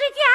Скажите,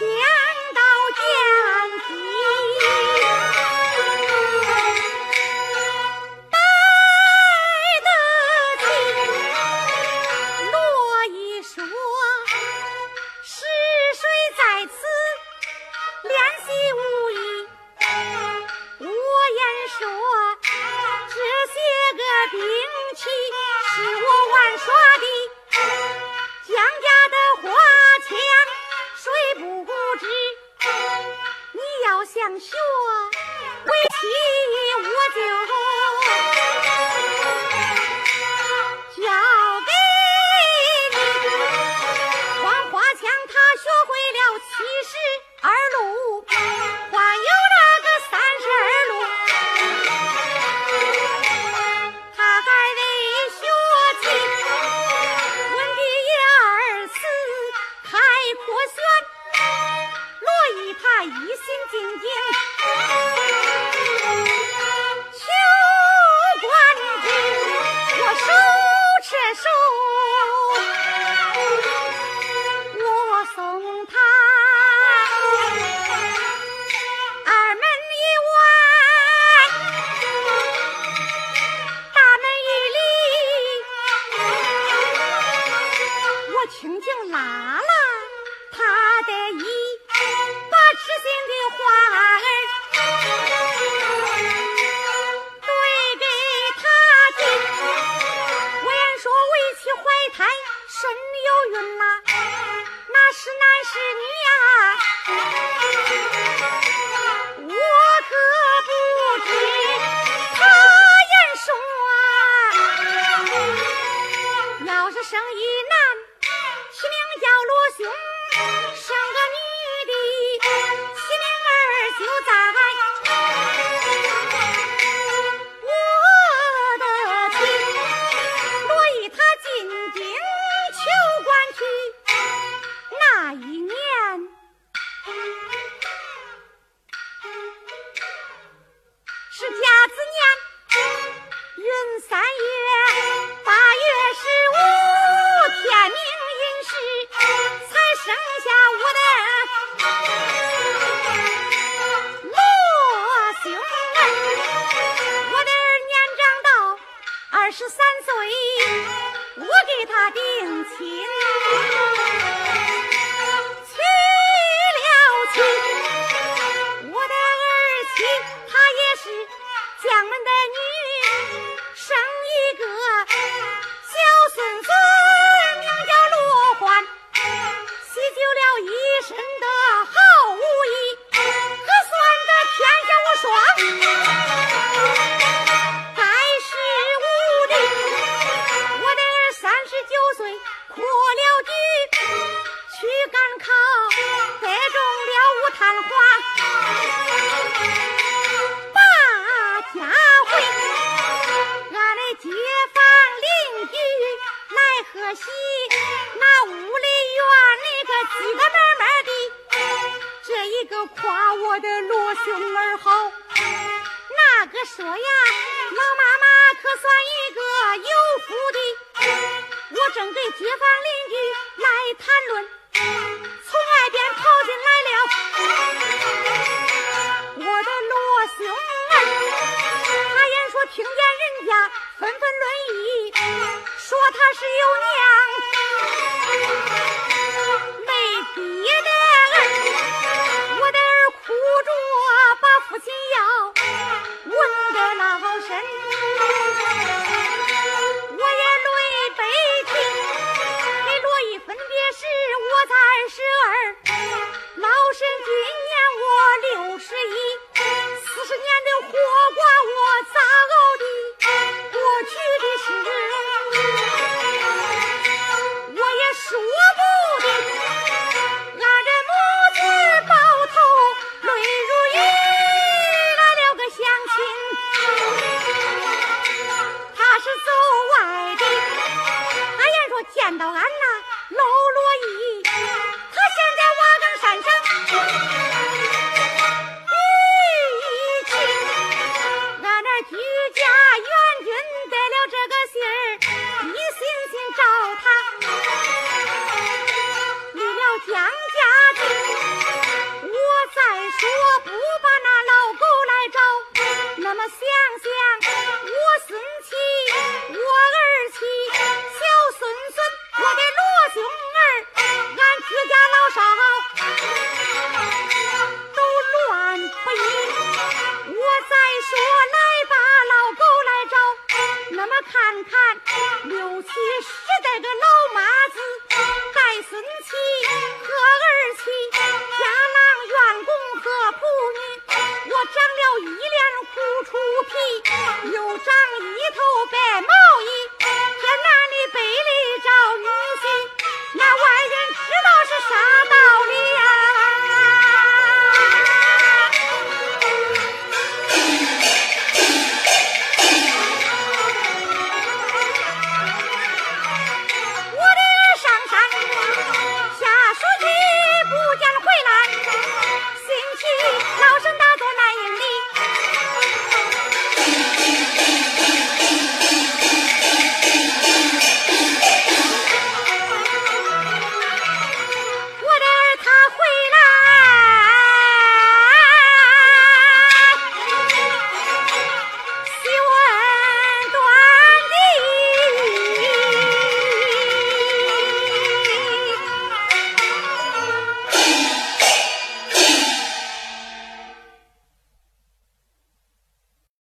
Yeah. 他一心进京罗兄儿好。那个说呀，老妈妈可算一个有福的。我正给街坊邻居来谈论，从外边跑进来了我的罗兄儿。他言说听见人家纷纷论议，说他是有娘。